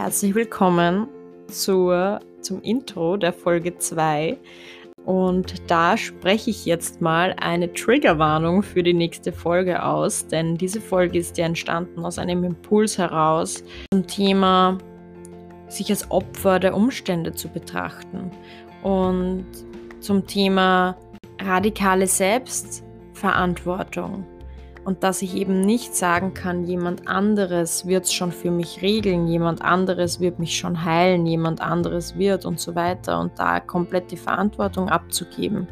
herzlich willkommen zur, zum Intro der Folge 2. Und da spreche ich jetzt mal eine Triggerwarnung für die nächste Folge aus, denn diese Folge ist ja entstanden aus einem Impuls heraus zum Thema, sich als Opfer der Umstände zu betrachten und zum Thema radikale Selbstverantwortung und dass ich eben nicht sagen kann, jemand anderes wird es schon für mich regeln, jemand anderes wird mich schon heilen, jemand anderes wird und so weiter und da komplett die Verantwortung abzugeben,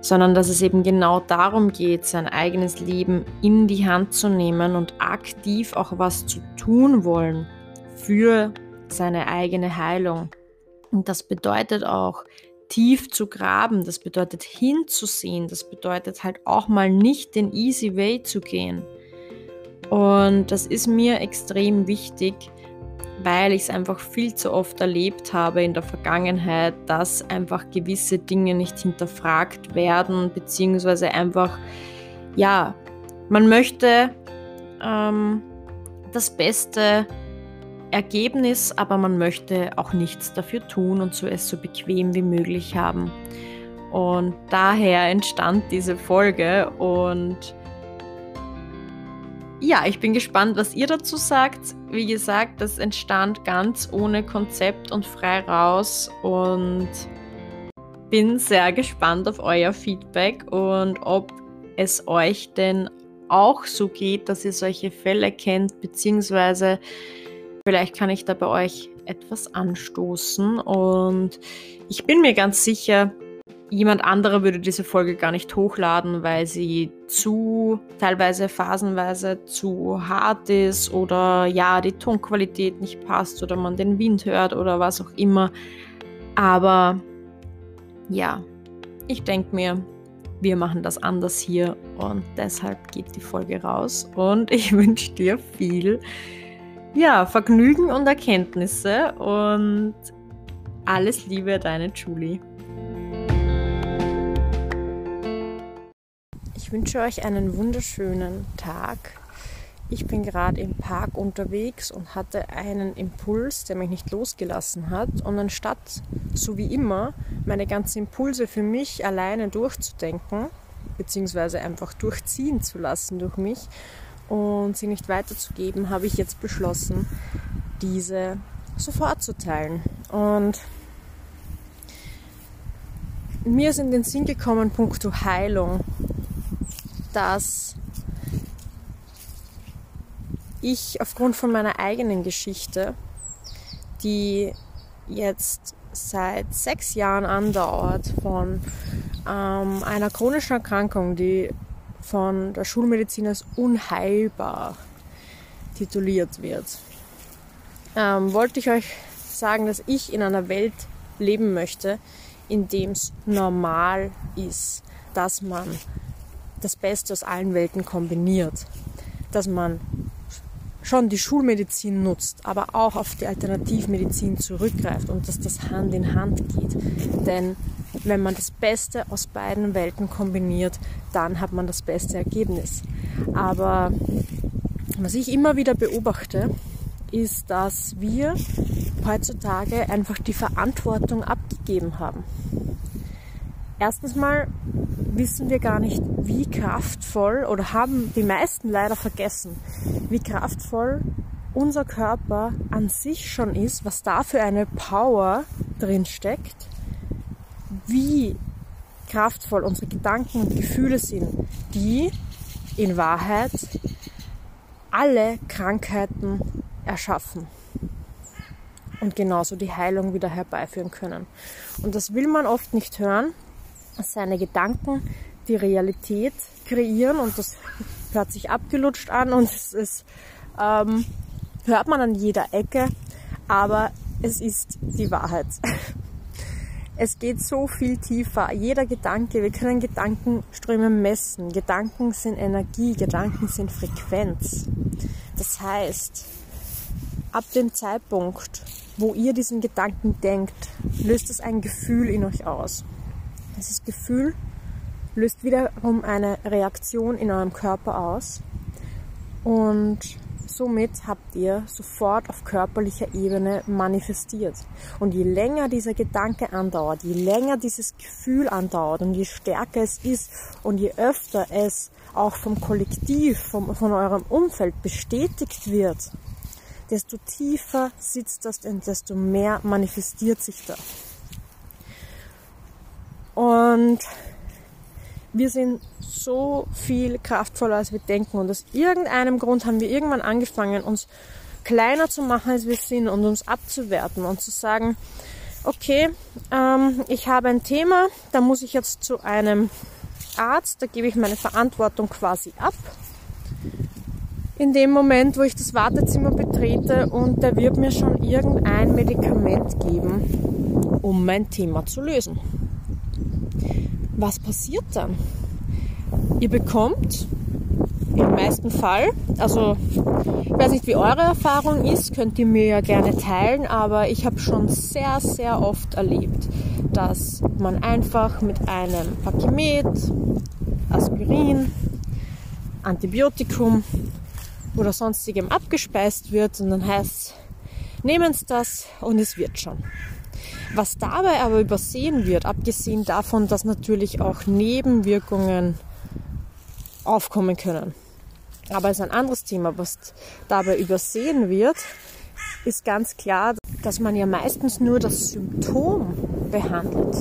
sondern dass es eben genau darum geht, sein eigenes Leben in die Hand zu nehmen und aktiv auch was zu tun wollen für seine eigene Heilung. Und das bedeutet auch, tief zu graben, das bedeutet hinzusehen, das bedeutet halt auch mal nicht den easy way zu gehen. Und das ist mir extrem wichtig, weil ich es einfach viel zu oft erlebt habe in der Vergangenheit, dass einfach gewisse Dinge nicht hinterfragt werden, beziehungsweise einfach, ja, man möchte ähm, das Beste Ergebnis, aber man möchte auch nichts dafür tun und so es so bequem wie möglich haben. Und daher entstand diese Folge und ja, ich bin gespannt, was ihr dazu sagt. Wie gesagt, das entstand ganz ohne Konzept und frei raus und bin sehr gespannt auf euer Feedback und ob es euch denn auch so geht, dass ihr solche Fälle kennt, beziehungsweise Vielleicht kann ich da bei euch etwas anstoßen und ich bin mir ganz sicher, jemand anderer würde diese Folge gar nicht hochladen, weil sie zu, teilweise phasenweise zu hart ist oder ja, die Tonqualität nicht passt oder man den Wind hört oder was auch immer. Aber ja, ich denke mir, wir machen das anders hier und deshalb geht die Folge raus und ich wünsche dir viel ja, Vergnügen und Erkenntnisse und alles Liebe, deine Julie. Ich wünsche euch einen wunderschönen Tag. Ich bin gerade im Park unterwegs und hatte einen Impuls, der mich nicht losgelassen hat. Und anstatt, so wie immer, meine ganzen Impulse für mich alleine durchzudenken, beziehungsweise einfach durchziehen zu lassen durch mich, und sie nicht weiterzugeben, habe ich jetzt beschlossen, diese sofort zu teilen. Und mir ist in den Sinn gekommen, puncto Heilung, dass ich aufgrund von meiner eigenen Geschichte, die jetzt seit sechs Jahren andauert, von ähm, einer chronischen Erkrankung, die von der Schulmedizin als unheilbar tituliert wird. Ähm, wollte ich euch sagen, dass ich in einer Welt leben möchte, in dem es normal ist, dass man das Beste aus allen Welten kombiniert, dass man schon die Schulmedizin nutzt, aber auch auf die Alternativmedizin zurückgreift und dass das Hand in Hand geht. Denn wenn man das Beste aus beiden Welten kombiniert, dann hat man das beste Ergebnis. Aber was ich immer wieder beobachte, ist, dass wir heutzutage einfach die Verantwortung abgegeben haben. Erstens mal wissen wir gar nicht, wie kraftvoll oder haben die meisten leider vergessen, wie kraftvoll unser Körper an sich schon ist, was da für eine Power drin steckt wie kraftvoll unsere Gedanken und Gefühle sind, die in Wahrheit alle Krankheiten erschaffen und genauso die Heilung wieder herbeiführen können. Und das will man oft nicht hören, dass seine Gedanken die Realität kreieren und das hört sich abgelutscht an und es ist, ähm, hört man an jeder Ecke, aber es ist die Wahrheit. Es geht so viel tiefer. Jeder Gedanke, wir können Gedankenströme messen. Gedanken sind Energie, Gedanken sind Frequenz. Das heißt, ab dem Zeitpunkt, wo ihr diesen Gedanken denkt, löst es ein Gefühl in euch aus. Dieses Gefühl löst wiederum eine Reaktion in eurem Körper aus. Und Somit habt ihr sofort auf körperlicher Ebene manifestiert. Und je länger dieser Gedanke andauert, je länger dieses Gefühl andauert und je stärker es ist und je öfter es auch vom Kollektiv, vom, von eurem Umfeld bestätigt wird, desto tiefer sitzt das und desto mehr manifestiert sich das. Und wir sind so viel kraftvoller, als wir denken. Und aus irgendeinem Grund haben wir irgendwann angefangen, uns kleiner zu machen, als wir sind und uns abzuwerten und zu sagen, okay, ähm, ich habe ein Thema, da muss ich jetzt zu einem Arzt, da gebe ich meine Verantwortung quasi ab. In dem Moment, wo ich das Wartezimmer betrete und der wird mir schon irgendein Medikament geben, um mein Thema zu lösen was passiert dann? Ihr bekommt im meisten Fall, also ich weiß nicht, wie eure Erfahrung ist, könnt ihr mir ja gerne teilen, aber ich habe schon sehr, sehr oft erlebt, dass man einfach mit einem Pakimet, Aspirin, Antibiotikum oder sonstigem abgespeist wird und dann heißt, nehmen Sie das und es wird schon. Was dabei aber übersehen wird, abgesehen davon, dass natürlich auch Nebenwirkungen aufkommen können. Aber es ist ein anderes Thema. Was dabei übersehen wird, ist ganz klar, dass man ja meistens nur das Symptom behandelt.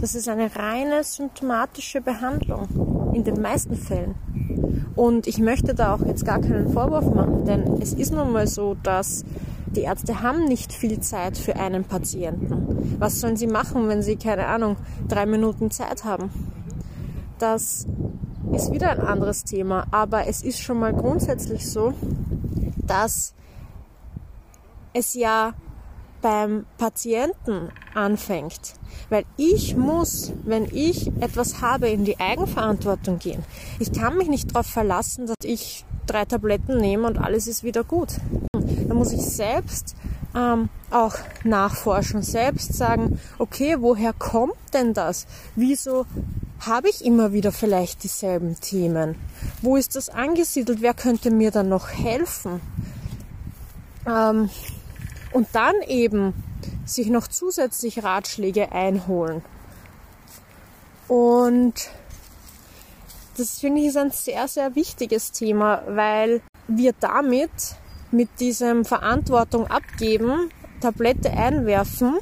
Das ist eine reine symptomatische Behandlung in den meisten Fällen. Und ich möchte da auch jetzt gar keinen Vorwurf machen, denn es ist nun mal so, dass die Ärzte haben nicht viel Zeit für einen Patienten. Was sollen sie machen, wenn sie, keine Ahnung, drei Minuten Zeit haben? Das ist wieder ein anderes Thema, aber es ist schon mal grundsätzlich so, dass es ja beim Patienten anfängt. Weil ich muss, wenn ich etwas habe, in die Eigenverantwortung gehen. Ich kann mich nicht darauf verlassen, dass ich drei Tabletten nehme und alles ist wieder gut. Da muss ich selbst ähm, auch nachforschen, selbst sagen, okay, woher kommt denn das? Wieso habe ich immer wieder vielleicht dieselben Themen? Wo ist das angesiedelt? Wer könnte mir dann noch helfen? Ähm, und dann eben sich noch zusätzlich Ratschläge einholen. Und das finde ich ist ein sehr, sehr wichtiges Thema, weil wir damit mit diesem Verantwortung abgeben, Tablette einwerfen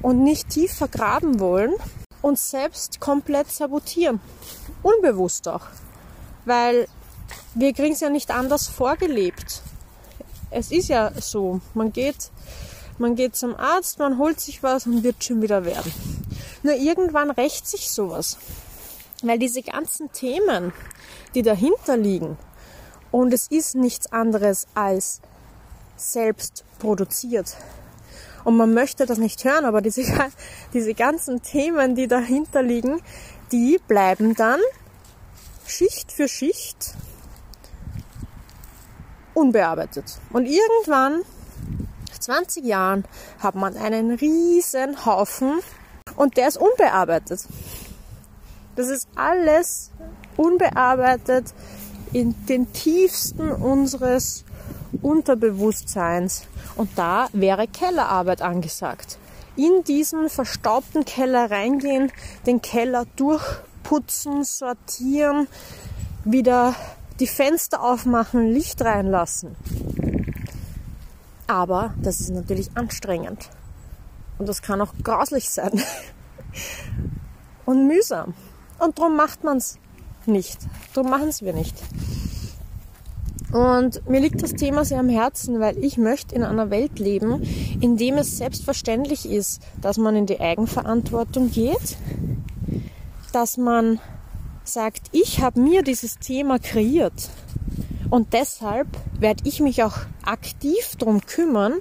und nicht tief vergraben wollen, uns selbst komplett sabotieren. Unbewusst auch. Weil wir kriegen es ja nicht anders vorgelebt. Es ist ja so, man geht, man geht zum Arzt, man holt sich was und wird schon wieder werden. Nur irgendwann rächt sich sowas. Weil diese ganzen Themen, die dahinter liegen, und es ist nichts anderes als selbst produziert. Und man möchte das nicht hören, aber diese, diese ganzen Themen, die dahinter liegen, die bleiben dann Schicht für Schicht unbearbeitet. Und irgendwann, nach 20 Jahren, hat man einen riesen Haufen und der ist unbearbeitet. Das ist alles unbearbeitet in den tiefsten unseres Unterbewusstseins. Und da wäre Kellerarbeit angesagt. In diesen verstaubten Keller reingehen, den Keller durchputzen, sortieren, wieder die Fenster aufmachen, Licht reinlassen. Aber das ist natürlich anstrengend. Und das kann auch grauslich sein. Und mühsam. Und darum macht man es nicht. Darum machen es wir nicht. Und mir liegt das Thema sehr am Herzen, weil ich möchte in einer Welt leben, in dem es selbstverständlich ist, dass man in die Eigenverantwortung geht, dass man sagt, ich habe mir dieses Thema kreiert und deshalb werde ich mich auch aktiv darum kümmern,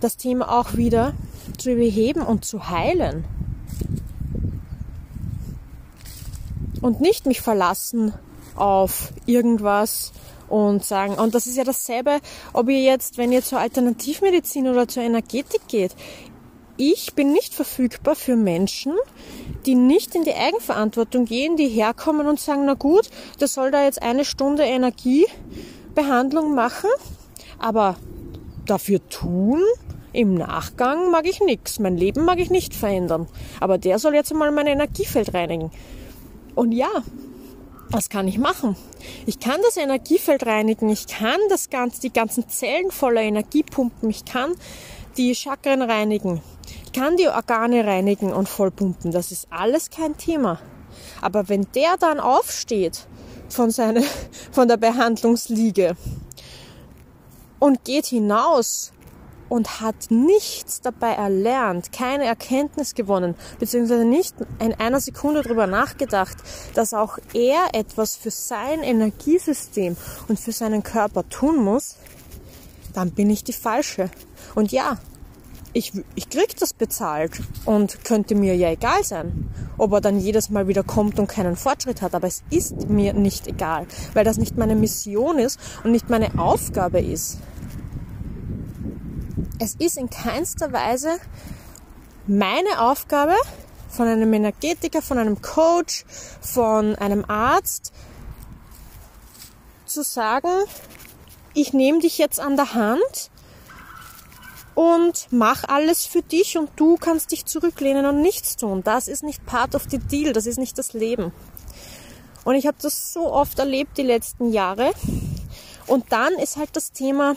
das Thema auch wieder zu beheben und zu heilen. Und nicht mich verlassen auf irgendwas und sagen, und das ist ja dasselbe, ob ihr jetzt, wenn ihr zur Alternativmedizin oder zur Energetik geht, ich bin nicht verfügbar für Menschen, die nicht in die Eigenverantwortung gehen, die herkommen und sagen, na gut, der soll da jetzt eine Stunde Energiebehandlung machen, aber dafür tun, im Nachgang mag ich nichts. Mein Leben mag ich nicht verändern. Aber der soll jetzt einmal mein Energiefeld reinigen. Und ja, was kann ich machen? Ich kann das Energiefeld reinigen, ich kann das ganze, die ganzen Zellen voller Energie pumpen, ich kann die Chakren reinigen, ich kann die Organe reinigen und vollpumpen. Das ist alles kein Thema. Aber wenn der dann aufsteht von, seine, von der Behandlungsliege und geht hinaus und hat nichts dabei erlernt, keine Erkenntnis gewonnen, beziehungsweise nicht in einer Sekunde darüber nachgedacht, dass auch er etwas für sein Energiesystem und für seinen Körper tun muss, dann bin ich die Falsche. Und ja, ich, ich krieg das bezahlt und könnte mir ja egal sein, ob er dann jedes Mal wieder kommt und keinen Fortschritt hat. Aber es ist mir nicht egal, weil das nicht meine Mission ist und nicht meine Aufgabe ist. Es ist in keinster Weise meine Aufgabe, von einem Energetiker, von einem Coach, von einem Arzt zu sagen, ich nehme dich jetzt an der Hand und mach alles für dich und du kannst dich zurücklehnen und nichts tun. Das ist nicht part of the deal, das ist nicht das Leben. Und ich habe das so oft erlebt die letzten Jahre. Und dann ist halt das Thema,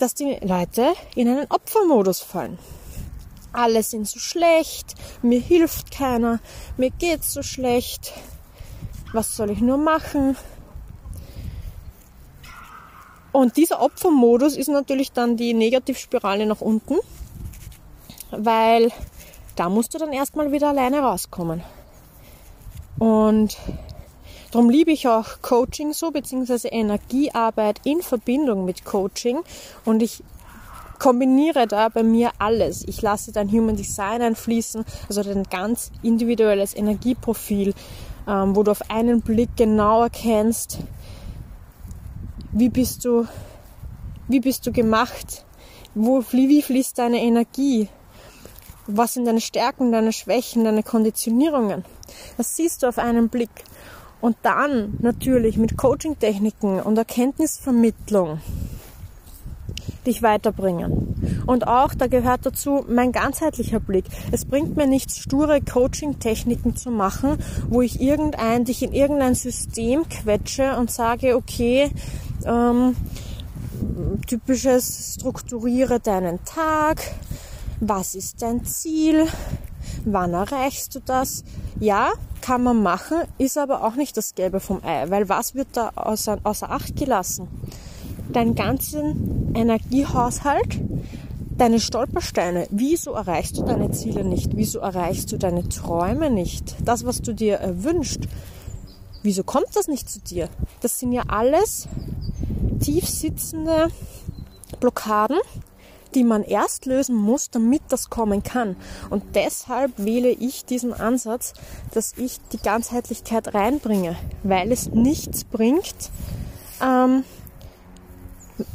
dass die Leute in einen Opfermodus fallen. Alle sind so schlecht, mir hilft keiner, mir geht's so schlecht, was soll ich nur machen? Und dieser Opfermodus ist natürlich dann die Negativspirale nach unten, weil da musst du dann erstmal wieder alleine rauskommen. Und Darum liebe ich auch Coaching so, beziehungsweise Energiearbeit in Verbindung mit Coaching. Und ich kombiniere da bei mir alles. Ich lasse dein Human Design einfließen, also dein ganz individuelles Energieprofil, ähm, wo du auf einen Blick genau erkennst, wie bist du, wie bist du gemacht, wo, wie fließt deine Energie, was sind deine Stärken, deine Schwächen, deine Konditionierungen. Das siehst du auf einen Blick. Und dann natürlich mit Coaching-Techniken und Erkenntnisvermittlung dich weiterbringen. Und auch, da gehört dazu mein ganzheitlicher Blick. Es bringt mir nichts, sture Coaching-Techniken zu machen, wo ich irgendein, dich in irgendein System quetsche und sage, okay, ähm, typisches strukturiere deinen Tag, was ist dein Ziel, wann erreichst du das? Ja, kann man machen, ist aber auch nicht das Gelbe vom Ei, weil was wird da außer, außer Acht gelassen? Deinen ganzen Energiehaushalt, deine Stolpersteine. Wieso erreichst du deine Ziele nicht? Wieso erreichst du deine Träume nicht? Das, was du dir erwünscht. Wieso kommt das nicht zu dir? Das sind ja alles tief sitzende Blockaden, die man erst lösen muss, damit das kommen kann. Und deshalb wähle ich diesen Ansatz, dass ich die Ganzheitlichkeit reinbringe, weil es nichts bringt, ähm,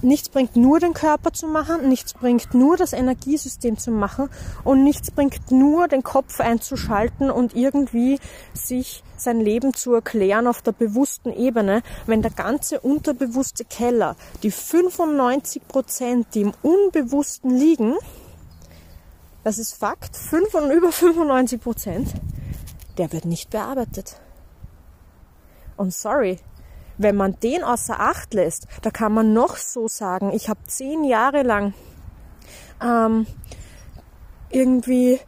nichts bringt nur den Körper zu machen, nichts bringt nur das Energiesystem zu machen und nichts bringt nur den Kopf einzuschalten und irgendwie sich sein Leben zu erklären auf der bewussten Ebene, wenn der ganze unterbewusste Keller, die 95 Prozent, die im Unbewussten liegen, das ist Fakt, 5 und über 95 Prozent, der wird nicht bearbeitet. Und sorry, wenn man den außer Acht lässt, da kann man noch so sagen, ich habe zehn Jahre lang ähm, irgendwie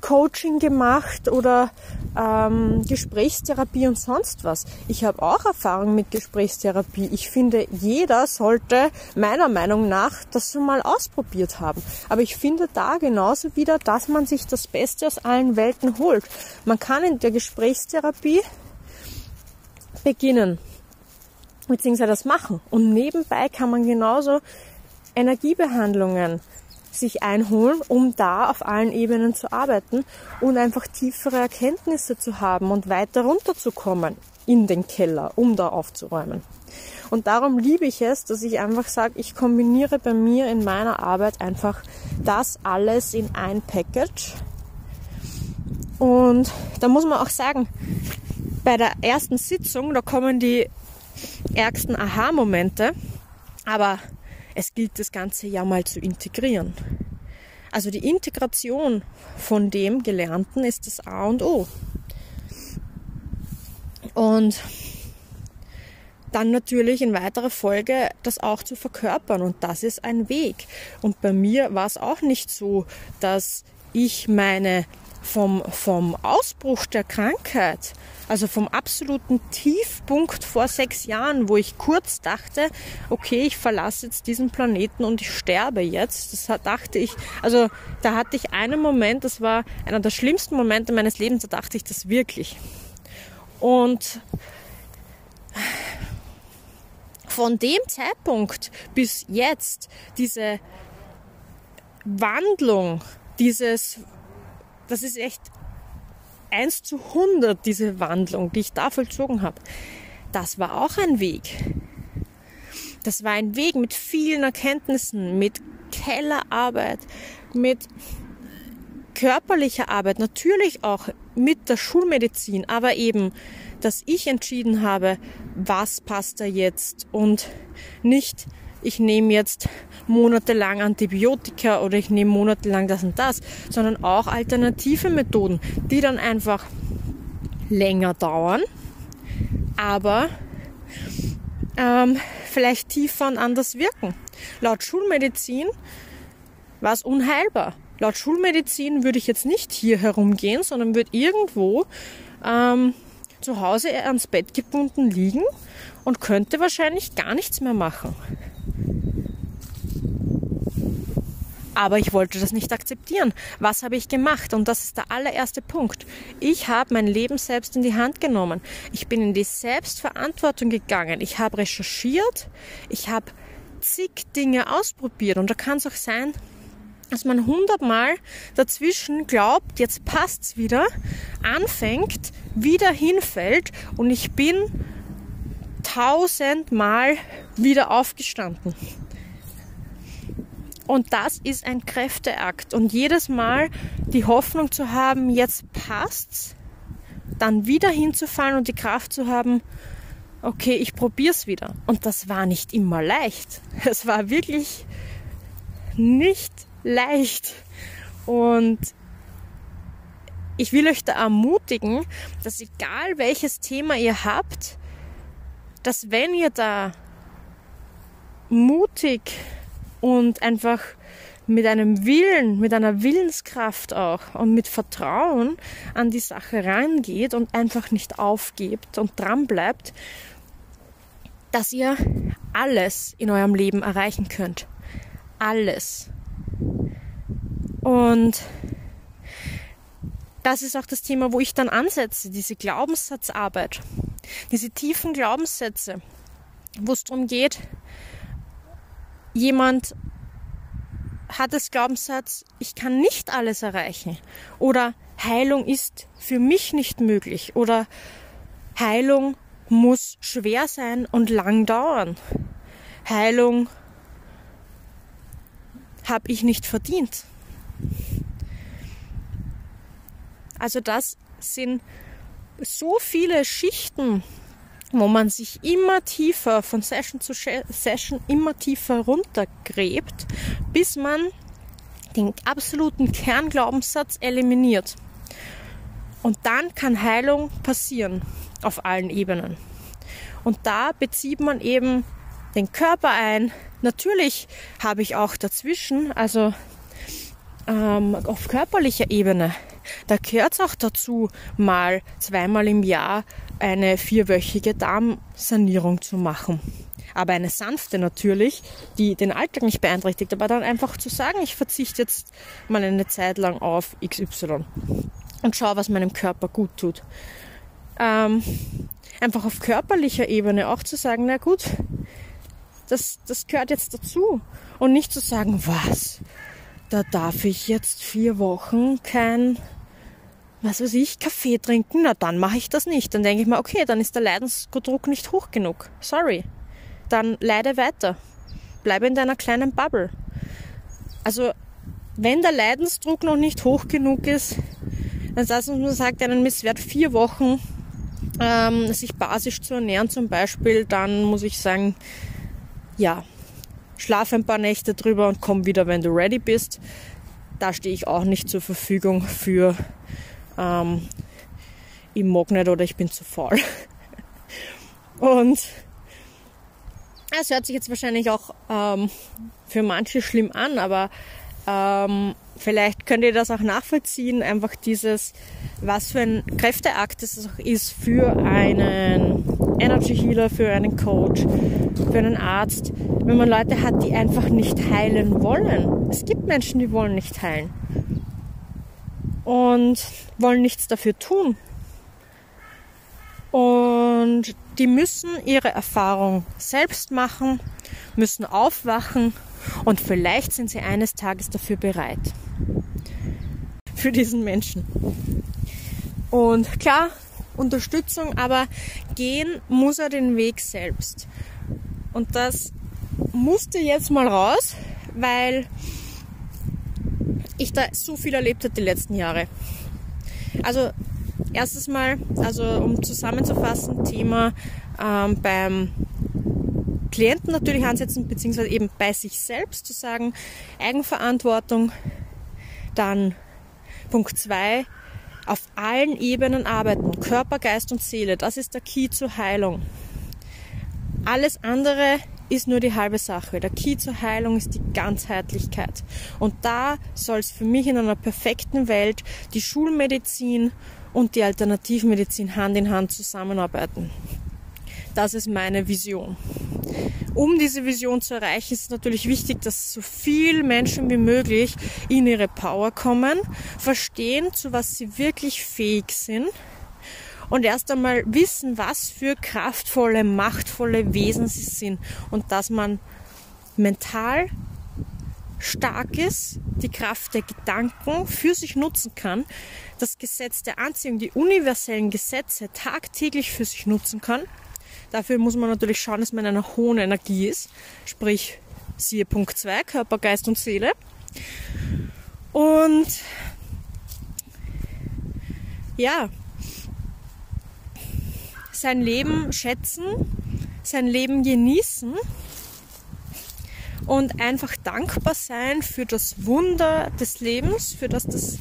Coaching gemacht oder ähm, Gesprächstherapie und sonst was. Ich habe auch Erfahrung mit Gesprächstherapie. Ich finde, jeder sollte meiner Meinung nach das schon mal ausprobiert haben. Aber ich finde da genauso wieder, dass man sich das Beste aus allen Welten holt. Man kann in der Gesprächstherapie beginnen beziehungsweise das machen. Und nebenbei kann man genauso Energiebehandlungen sich einholen, um da auf allen Ebenen zu arbeiten und einfach tiefere Erkenntnisse zu haben und weiter runterzukommen. in den Keller, um da aufzuräumen. Und darum liebe ich es, dass ich einfach sage, ich kombiniere bei mir in meiner Arbeit einfach das alles in ein Package. Und da muss man auch sagen, bei der ersten Sitzung, da kommen die ärgsten Aha-Momente, aber es gilt das Ganze ja mal zu integrieren. Also die Integration von dem Gelernten ist das A und O. Und dann natürlich in weiterer Folge das auch zu verkörpern. Und das ist ein Weg. Und bei mir war es auch nicht so, dass ich meine vom, vom Ausbruch der Krankheit, also vom absoluten Tiefpunkt vor sechs Jahren, wo ich kurz dachte, okay, ich verlasse jetzt diesen Planeten und ich sterbe jetzt. Das dachte ich, also da hatte ich einen Moment, das war einer der schlimmsten Momente meines Lebens, da dachte ich das wirklich. Und von dem Zeitpunkt bis jetzt diese Wandlung, dieses, das ist echt 1 zu 100, diese Wandlung, die ich da vollzogen habe. Das war auch ein Weg. Das war ein Weg mit vielen Erkenntnissen, mit Kellerarbeit, mit körperlicher Arbeit, natürlich auch mit der Schulmedizin, aber eben, dass ich entschieden habe, was passt da jetzt und nicht, ich nehme jetzt monatelang Antibiotika oder ich nehme monatelang das und das, sondern auch alternative Methoden, die dann einfach länger dauern, aber ähm, vielleicht tiefer und anders wirken. Laut Schulmedizin war es unheilbar. Laut Schulmedizin würde ich jetzt nicht hier herumgehen, sondern würde irgendwo ähm, zu Hause ans Bett gebunden liegen und könnte wahrscheinlich gar nichts mehr machen. Aber ich wollte das nicht akzeptieren. Was habe ich gemacht? Und das ist der allererste Punkt. Ich habe mein Leben selbst in die Hand genommen. Ich bin in die Selbstverantwortung gegangen. Ich habe recherchiert. Ich habe zig Dinge ausprobiert. Und da kann es auch sein, dass man hundertmal dazwischen glaubt, jetzt passt's wieder, anfängt, wieder hinfällt und ich bin tausendmal wieder aufgestanden. Und das ist ein Kräfteakt. Und jedes Mal die Hoffnung zu haben, jetzt passt's, dann wieder hinzufallen und die Kraft zu haben, okay, ich probier's wieder. Und das war nicht immer leicht. Es war wirklich nicht leicht. Und ich will euch da ermutigen, dass egal welches Thema ihr habt, dass wenn ihr da mutig und einfach mit einem Willen, mit einer Willenskraft auch und mit Vertrauen an die Sache rangeht und einfach nicht aufgebt und dran bleibt, dass ihr alles in eurem Leben erreichen könnt. Alles. Und das ist auch das Thema, wo ich dann ansetze, diese Glaubenssatzarbeit, diese tiefen Glaubenssätze, wo es darum geht, jemand hat das Glaubenssatz, ich kann nicht alles erreichen oder Heilung ist für mich nicht möglich oder Heilung muss schwer sein und lang dauern. Heilung habe ich nicht verdient. Also das sind so viele Schichten, wo man sich immer tiefer von Session zu Session immer tiefer runtergräbt, bis man den absoluten Kernglaubenssatz eliminiert. Und dann kann Heilung passieren auf allen Ebenen. Und da bezieht man eben den Körper ein. Natürlich habe ich auch dazwischen, also ähm, auf körperlicher Ebene, da gehört es auch dazu, mal zweimal im Jahr eine vierwöchige Darmsanierung zu machen. Aber eine sanfte natürlich, die den Alltag nicht beeinträchtigt. Aber dann einfach zu sagen, ich verzichte jetzt mal eine Zeit lang auf XY und schaue, was meinem Körper gut tut. Ähm, einfach auf körperlicher Ebene auch zu sagen, na gut, das, das gehört jetzt dazu. Und nicht zu sagen, was, da darf ich jetzt vier Wochen kein was weiß ich, Kaffee trinken, na dann mache ich das nicht. Dann denke ich mir, okay, dann ist der Leidensdruck nicht hoch genug. Sorry. Dann leide weiter. Bleibe in deiner kleinen Bubble. Also, wenn der Leidensdruck noch nicht hoch genug ist, dann das, man sagt, einen Misswert vier Wochen ähm, sich basisch zu ernähren zum Beispiel, dann muss ich sagen, ja, schlaf ein paar Nächte drüber und komm wieder, wenn du ready bist. Da stehe ich auch nicht zur Verfügung für ähm, ich mag nicht oder ich bin zu faul. Und es hört sich jetzt wahrscheinlich auch ähm, für manche schlimm an, aber ähm, vielleicht könnt ihr das auch nachvollziehen, einfach dieses, was für ein Kräfteakt es auch ist für einen Energy Healer, für einen Coach, für einen Arzt, wenn man Leute hat, die einfach nicht heilen wollen. Es gibt Menschen, die wollen nicht heilen und wollen nichts dafür tun. Und die müssen ihre Erfahrung selbst machen, müssen aufwachen und vielleicht sind sie eines Tages dafür bereit. Für diesen Menschen. Und klar, Unterstützung, aber gehen muss er den Weg selbst. Und das musste jetzt mal raus, weil ich da so viel erlebt habe die letzten Jahre. Also erstes Mal, also um zusammenzufassen, Thema ähm, beim Klienten natürlich ansetzen, beziehungsweise eben bei sich selbst zu sagen, Eigenverantwortung. Dann Punkt zwei auf allen Ebenen arbeiten, Körper, Geist und Seele. Das ist der Key zur Heilung. Alles andere ist nur die halbe Sache. Der Key zur Heilung ist die Ganzheitlichkeit. Und da soll es für mich in einer perfekten Welt die Schulmedizin und die Alternativmedizin Hand in Hand zusammenarbeiten. Das ist meine Vision. Um diese Vision zu erreichen, ist es natürlich wichtig, dass so viele Menschen wie möglich in ihre Power kommen, verstehen, zu was sie wirklich fähig sind und erst einmal wissen, was für kraftvolle, machtvolle Wesen sie sind und dass man mental stark ist, die Kraft der Gedanken für sich nutzen kann, das Gesetz der Anziehung, die universellen Gesetze tagtäglich für sich nutzen kann. Dafür muss man natürlich schauen, dass man in einer hohen Energie ist, sprich siehe Punkt 2, Körper, Geist und Seele. Und ja, sein Leben schätzen, sein Leben genießen und einfach dankbar sein für das Wunder des Lebens, für das das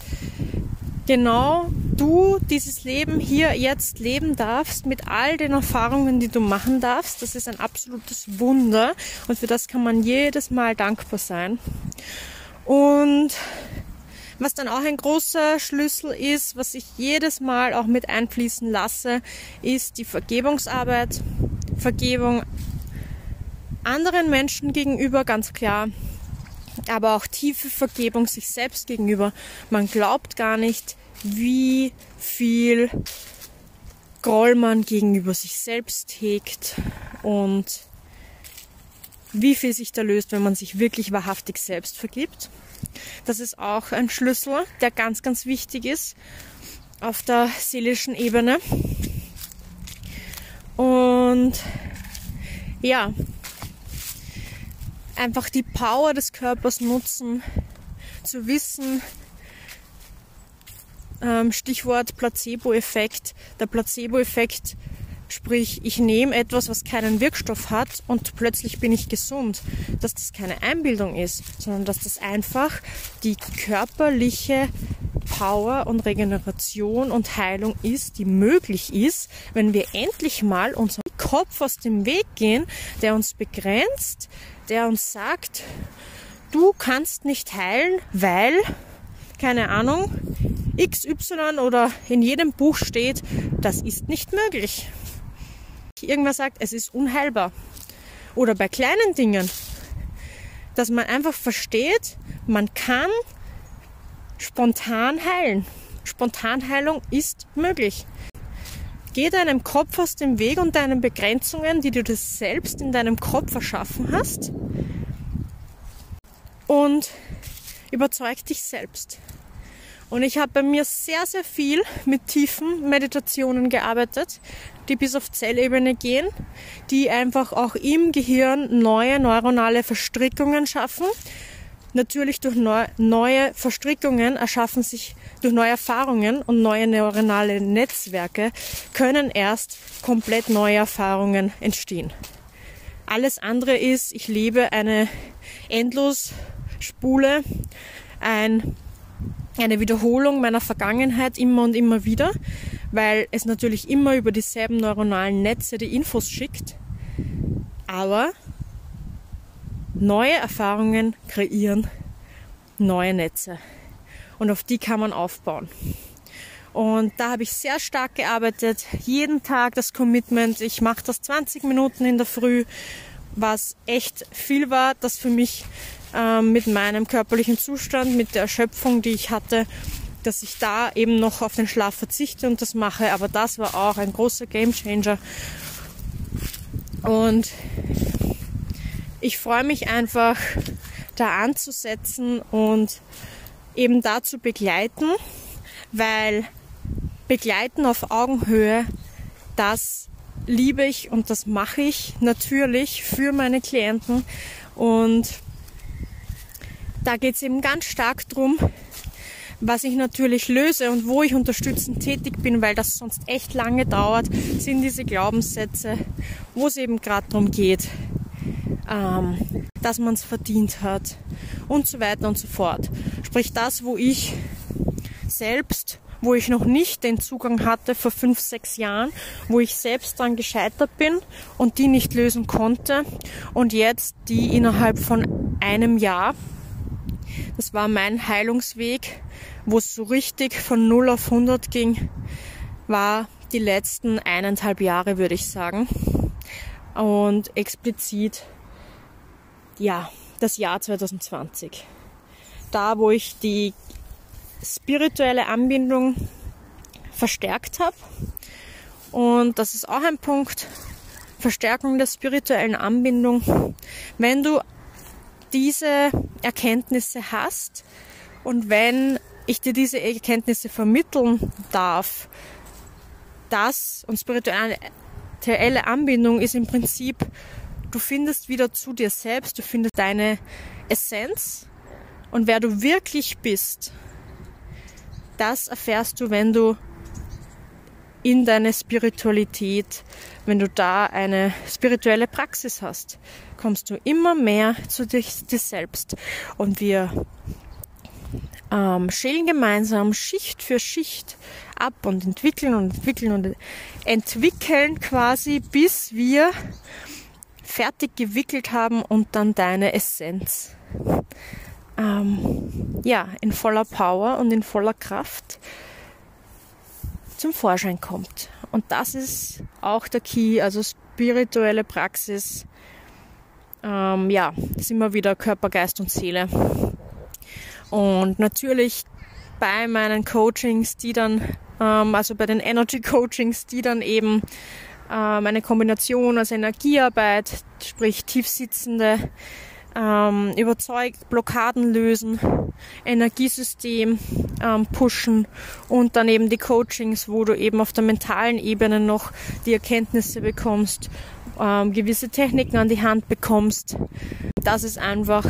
genau du dieses Leben hier jetzt leben darfst mit all den Erfahrungen, die du machen darfst. Das ist ein absolutes Wunder und für das kann man jedes Mal dankbar sein. Und was dann auch ein großer Schlüssel ist, was ich jedes Mal auch mit einfließen lasse, ist die Vergebungsarbeit. Vergebung anderen Menschen gegenüber, ganz klar. Aber auch tiefe Vergebung sich selbst gegenüber. Man glaubt gar nicht, wie viel Groll man gegenüber sich selbst hegt und wie viel sich da löst, wenn man sich wirklich wahrhaftig selbst vergibt. Das ist auch ein Schlüssel, der ganz, ganz wichtig ist auf der seelischen Ebene. Und ja, einfach die Power des Körpers nutzen, zu wissen, ähm, Stichwort Placebo-Effekt. Der Placebo-Effekt Sprich, ich nehme etwas, was keinen Wirkstoff hat und plötzlich bin ich gesund. Dass das keine Einbildung ist, sondern dass das einfach die körperliche Power und Regeneration und Heilung ist, die möglich ist, wenn wir endlich mal unseren Kopf aus dem Weg gehen, der uns begrenzt, der uns sagt, du kannst nicht heilen, weil, keine Ahnung, XY oder in jedem Buch steht, das ist nicht möglich irgendwas sagt, es ist unheilbar. Oder bei kleinen Dingen, dass man einfach versteht, man kann spontan heilen. Spontanheilung ist möglich. Geh deinem Kopf aus dem Weg und deinen Begrenzungen, die du dir selbst in deinem Kopf erschaffen hast. Und überzeug dich selbst. Und ich habe bei mir sehr, sehr viel mit tiefen Meditationen gearbeitet, die bis auf Zellebene gehen, die einfach auch im Gehirn neue neuronale Verstrickungen schaffen. Natürlich durch neu, neue Verstrickungen erschaffen sich durch neue Erfahrungen und neue neuronale Netzwerke können erst komplett neue Erfahrungen entstehen. Alles andere ist, ich lebe eine Endlosspule, ein eine Wiederholung meiner Vergangenheit immer und immer wieder, weil es natürlich immer über dieselben neuronalen Netze die Infos schickt. Aber neue Erfahrungen kreieren neue Netze. Und auf die kann man aufbauen. Und da habe ich sehr stark gearbeitet. Jeden Tag das Commitment. Ich mache das 20 Minuten in der Früh, was echt viel war, das für mich mit meinem körperlichen Zustand, mit der Erschöpfung, die ich hatte, dass ich da eben noch auf den Schlaf verzichte und das mache. Aber das war auch ein großer Gamechanger. Und ich freue mich einfach, da anzusetzen und eben da zu begleiten, weil begleiten auf Augenhöhe, das liebe ich und das mache ich natürlich für meine Klienten und da geht es eben ganz stark drum, was ich natürlich löse und wo ich unterstützend tätig bin, weil das sonst echt lange dauert, sind diese Glaubenssätze, wo es eben gerade darum geht, ähm, dass man es verdient hat und so weiter und so fort. Sprich das, wo ich selbst, wo ich noch nicht den Zugang hatte vor fünf, sechs Jahren, wo ich selbst dran gescheitert bin und die nicht lösen konnte und jetzt die innerhalb von einem Jahr das war mein Heilungsweg, wo es so richtig von 0 auf 100 ging, war die letzten eineinhalb Jahre, würde ich sagen. Und explizit, ja, das Jahr 2020. Da, wo ich die spirituelle Anbindung verstärkt habe. Und das ist auch ein Punkt, Verstärkung der spirituellen Anbindung. Wenn du diese Erkenntnisse hast und wenn ich dir diese Erkenntnisse vermitteln darf, das und spirituelle Anbindung ist im Prinzip, du findest wieder zu dir selbst, du findest deine Essenz und wer du wirklich bist, das erfährst du, wenn du in deine Spiritualität, wenn du da eine spirituelle Praxis hast, kommst du immer mehr zu dir, dir selbst. Und wir ähm, schälen gemeinsam Schicht für Schicht ab und entwickeln und entwickeln und entwickeln quasi, bis wir fertig gewickelt haben und dann deine Essenz. Ähm, ja in voller Power und in voller Kraft zum Vorschein kommt. Und das ist auch der Key, also spirituelle Praxis. Ähm, ja, ist immer wieder Körper, Geist und Seele. Und natürlich bei meinen Coachings, die dann, ähm, also bei den Energy Coachings, die dann eben ähm, eine Kombination aus Energiearbeit, sprich tiefsitzende ähm, überzeugt, Blockaden lösen, Energiesystem ähm, pushen und dann eben die Coachings, wo du eben auf der mentalen Ebene noch die Erkenntnisse bekommst, ähm, gewisse Techniken an die Hand bekommst. Das ist einfach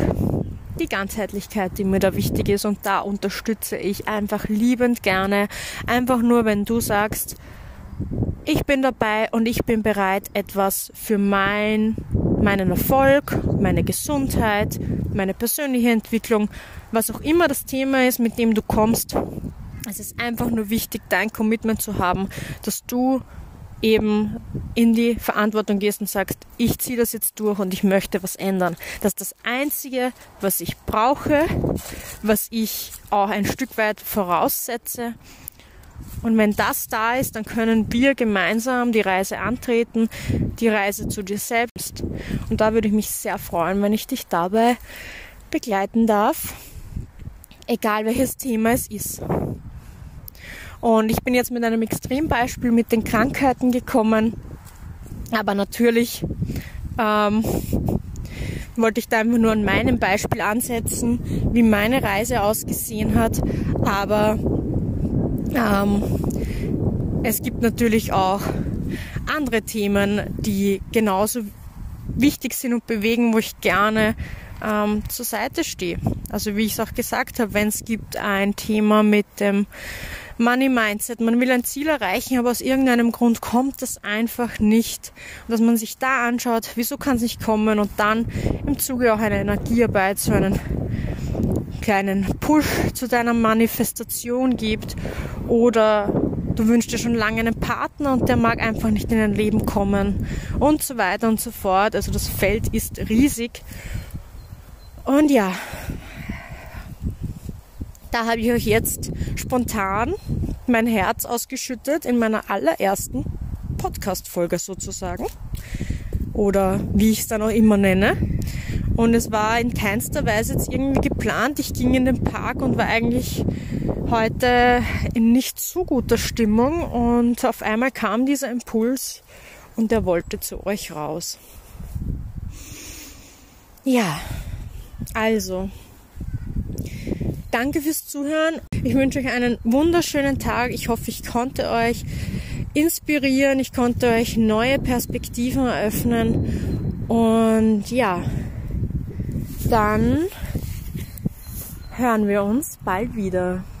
die Ganzheitlichkeit, die mir da wichtig ist und da unterstütze ich einfach liebend gerne. Einfach nur, wenn du sagst, ich bin dabei und ich bin bereit, etwas für mein meinen Erfolg, meine Gesundheit, meine persönliche Entwicklung, was auch immer das Thema ist, mit dem du kommst. Es ist einfach nur wichtig, dein Commitment zu haben, dass du eben in die Verantwortung gehst und sagst, ich ziehe das jetzt durch und ich möchte was ändern. Das ist das Einzige, was ich brauche, was ich auch ein Stück weit voraussetze und wenn das da ist, dann können wir gemeinsam die Reise antreten, die Reise zu dir selbst. Und da würde ich mich sehr freuen, wenn ich dich dabei begleiten darf, egal welches Thema es ist. Und ich bin jetzt mit einem Extrembeispiel mit den Krankheiten gekommen, aber natürlich ähm, wollte ich da einfach nur an meinem Beispiel ansetzen, wie meine Reise ausgesehen hat. Aber ähm, es gibt natürlich auch andere Themen, die genauso wichtig sind und bewegen, wo ich gerne ähm, zur Seite stehe. Also wie ich es auch gesagt habe, wenn es gibt ein Thema mit dem Money Mindset, man will ein Ziel erreichen, aber aus irgendeinem Grund kommt das einfach nicht. Und dass man sich da anschaut, wieso kann es nicht kommen und dann im Zuge auch eine Energiearbeit, so einen kleinen Push zu deiner Manifestation gibt oder du wünschst dir schon lange einen Partner und der mag einfach nicht in dein Leben kommen und so weiter und so fort. Also das Feld ist riesig. Und ja, da habe ich euch jetzt spontan mein Herz ausgeschüttet in meiner allerersten Podcast-Folge sozusagen. Oder wie ich es dann auch immer nenne. Und es war in keinster Weise jetzt irgendwie geplant. Ich ging in den Park und war eigentlich heute in nicht so guter Stimmung und auf einmal kam dieser Impuls und er wollte zu euch raus. Ja, also, danke fürs Zuhören. Ich wünsche euch einen wunderschönen Tag. Ich hoffe, ich konnte euch inspirieren. Ich konnte euch neue Perspektiven eröffnen. Und ja, dann hören wir uns bald wieder.